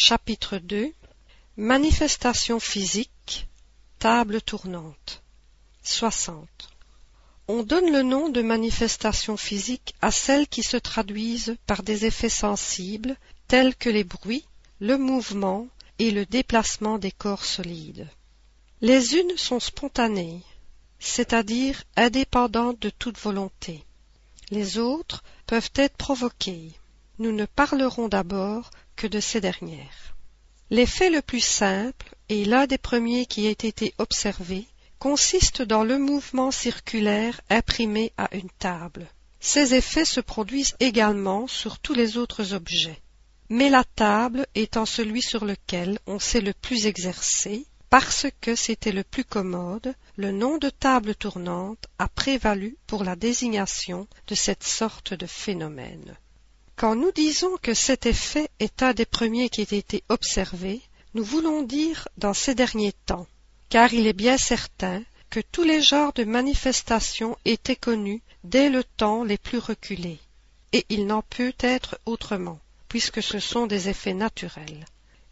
Chapitre 2 Manifestation physique Table tournante 60. On donne le nom de manifestation physique à celles qui se traduisent par des effets sensibles tels que les bruits, le mouvement et le déplacement des corps solides. Les unes sont spontanées, c'est-à-dire indépendantes de toute volonté. Les autres peuvent être provoquées. Nous ne parlerons d'abord que de ces dernières. L'effet le plus simple, et l'un des premiers qui ait été observé, consiste dans le mouvement circulaire imprimé à une table. Ces effets se produisent également sur tous les autres objets. Mais la table étant celui sur lequel on s'est le plus exercé, parce que c'était le plus commode, le nom de table tournante a prévalu pour la désignation de cette sorte de phénomène. Quand nous disons que cet effet est un des premiers qui ait été observé, nous voulons dire dans ces derniers temps, car il est bien certain que tous les genres de manifestations étaient connus dès le temps les plus reculés, et il n'en peut être autrement, puisque ce sont des effets naturels.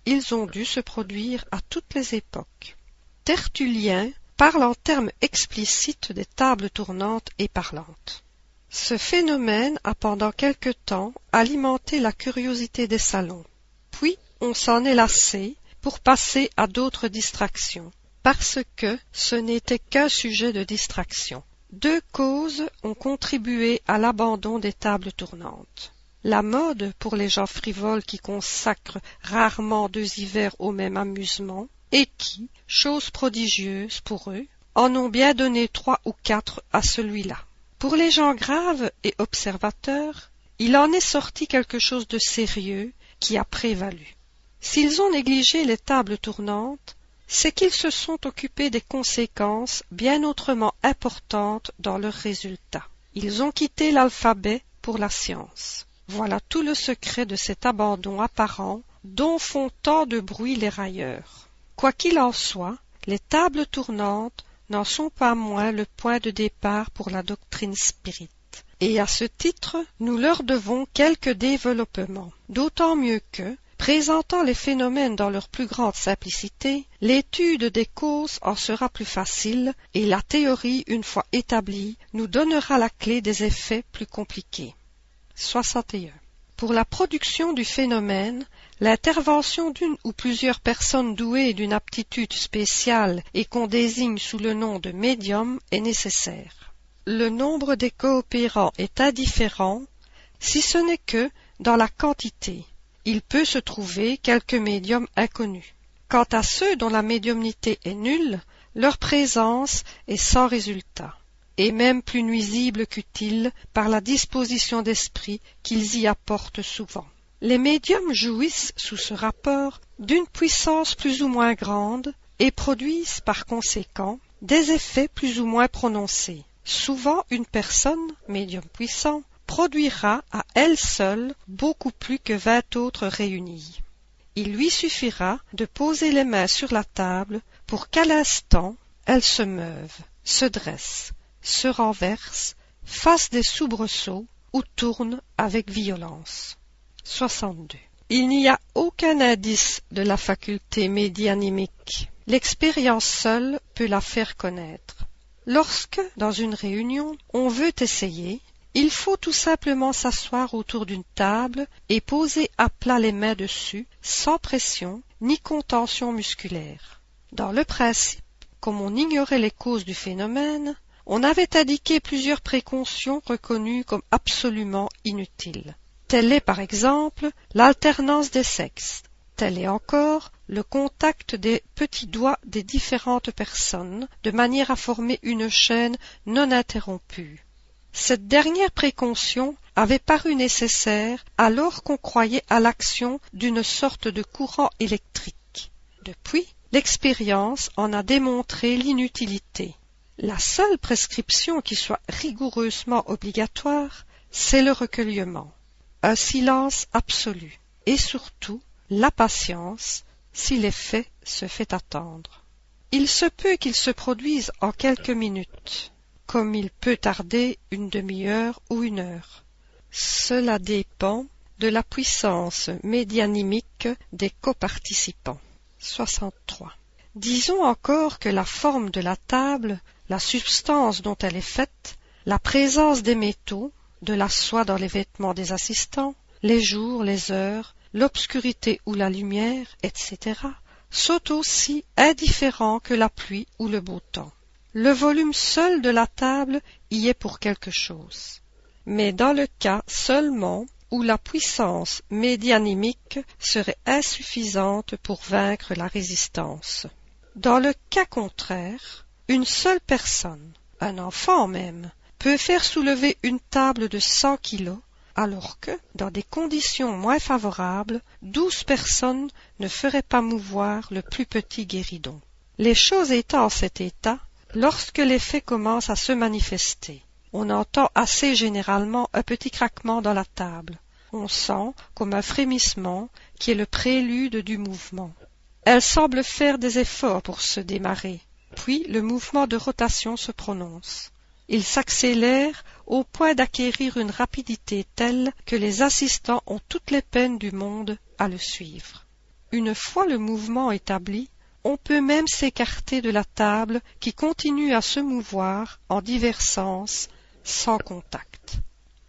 Ils ont dû se produire à toutes les époques. Tertullien parle en termes explicites des tables tournantes et parlantes. Ce phénomène a pendant quelque temps alimenté la curiosité des salons. Puis on s'en est lassé pour passer à d'autres distractions, parce que ce n'était qu'un sujet de distraction. Deux causes ont contribué à l'abandon des tables tournantes. La mode pour les gens frivoles qui consacrent rarement deux hivers au même amusement, et qui, chose prodigieuse pour eux, en ont bien donné trois ou quatre à celui-là. Pour les gens graves et observateurs, il en est sorti quelque chose de sérieux qui a prévalu. S'ils ont négligé les tables tournantes, c'est qu'ils se sont occupés des conséquences bien autrement importantes dans leurs résultats. Ils ont quitté l'alphabet pour la science. Voilà tout le secret de cet abandon apparent dont font tant de bruit les railleurs. Quoi qu'il en soit, les tables tournantes n'en sont pas moins le point de départ pour la doctrine spirite. Et à ce titre, nous leur devons quelques développements, d'autant mieux que, présentant les phénomènes dans leur plus grande simplicité, l'étude des causes en sera plus facile, et la théorie, une fois établie, nous donnera la clé des effets plus compliqués. 61. Pour la production du phénomène, l'intervention d'une ou plusieurs personnes douées d'une aptitude spéciale et qu'on désigne sous le nom de médium est nécessaire. Le nombre des coopérants est indifférent, si ce n'est que, dans la quantité, il peut se trouver quelques médiums inconnus. Quant à ceux dont la médiumnité est nulle, leur présence est sans résultat et même plus nuisible qu'utile par la disposition d'esprit qu'ils y apportent souvent. Les médiums jouissent sous ce rapport d'une puissance plus ou moins grande et produisent par conséquent des effets plus ou moins prononcés. Souvent une personne, médium puissant, produira à elle seule beaucoup plus que vingt autres réunies. Il lui suffira de poser les mains sur la table pour qu'à l'instant elle se meuve, se dresse, se renverse, fasse des soubresauts ou tourne avec violence. 62. Il n'y a aucun indice de la faculté médianimique. L'expérience seule peut la faire connaître. Lorsque, dans une réunion, on veut essayer, il faut tout simplement s'asseoir autour d'une table et poser à plat les mains dessus, sans pression ni contention musculaire. Dans le principe, comme on ignorait les causes du phénomène, on avait indiqué plusieurs précautions reconnues comme absolument inutiles. Telle est par exemple l'alternance des sexes, tel est encore le contact des petits doigts des différentes personnes, de manière à former une chaîne non interrompue. Cette dernière précaution avait paru nécessaire alors qu'on croyait à l'action d'une sorte de courant électrique. Depuis, l'expérience en a démontré l'inutilité. La seule prescription qui soit rigoureusement obligatoire, c'est le recueillement, un silence absolu, et surtout la patience, si l'effet se fait attendre. Il se peut qu'il se produise en quelques minutes, comme il peut tarder une demi-heure ou une heure. Cela dépend de la puissance médianimique des coparticipants. 63. Disons encore que la forme de la table, la substance dont elle est faite, la présence des métaux, de la soie dans les vêtements des assistants, les jours, les heures, l'obscurité ou la lumière, etc., sont aussi indifférents que la pluie ou le beau temps. Le volume seul de la table y est pour quelque chose. Mais dans le cas seulement où la puissance médianimique serait insuffisante pour vaincre la résistance. Dans le cas contraire, une seule personne, un enfant même, peut faire soulever une table de cent kilos, alors que, dans des conditions moins favorables, douze personnes ne feraient pas mouvoir le plus petit guéridon. Les choses étant en cet état, lorsque l'effet commence à se manifester, on entend assez généralement un petit craquement dans la table. On sent comme un frémissement qui est le prélude du mouvement. Elle semble faire des efforts pour se démarrer. Puis le mouvement de rotation se prononce. Il s'accélère au point d'acquérir une rapidité telle que les assistants ont toutes les peines du monde à le suivre. Une fois le mouvement établi, on peut même s'écarter de la table qui continue à se mouvoir en divers sens sans contact.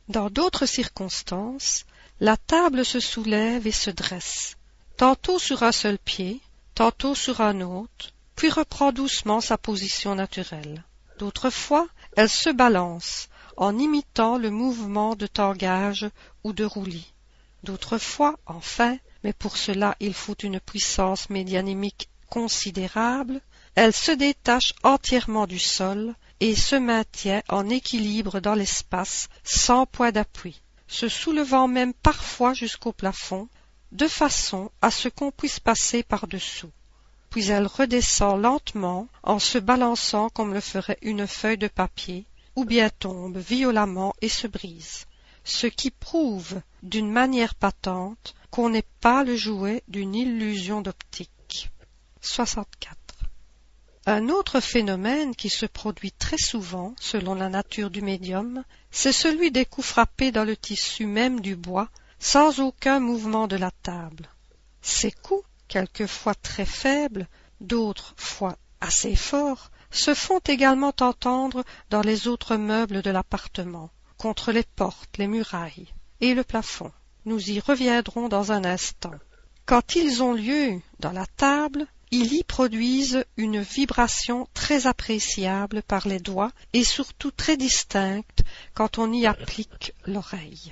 Dans d'autres circonstances, la table se soulève et se dresse, tantôt sur un seul pied, tantôt sur un autre, puis reprend doucement sa position naturelle. D'autres fois, elle se balance en imitant le mouvement de tangage ou de roulis. D'autres fois, enfin, mais pour cela il faut une puissance médianimique considérable, elle se détache entièrement du sol et se maintient en équilibre dans l'espace sans point d'appui, se soulevant même parfois jusqu'au plafond, de façon à ce qu'on puisse passer par-dessous puis elle redescend lentement en se balançant comme le ferait une feuille de papier, ou bien tombe violemment et se brise, ce qui prouve d'une manière patente qu'on n'est pas le jouet d'une illusion d'optique. 64. Un autre phénomène qui se produit très souvent, selon la nature du médium, c'est celui des coups frappés dans le tissu même du bois, sans aucun mouvement de la table. Ces coups quelquefois très faibles, d'autres fois assez forts, se font également entendre dans les autres meubles de l'appartement, contre les portes, les murailles et le plafond. Nous y reviendrons dans un instant. Quand ils ont lieu dans la table, ils y produisent une vibration très appréciable par les doigts et surtout très distincte quand on y applique l'oreille.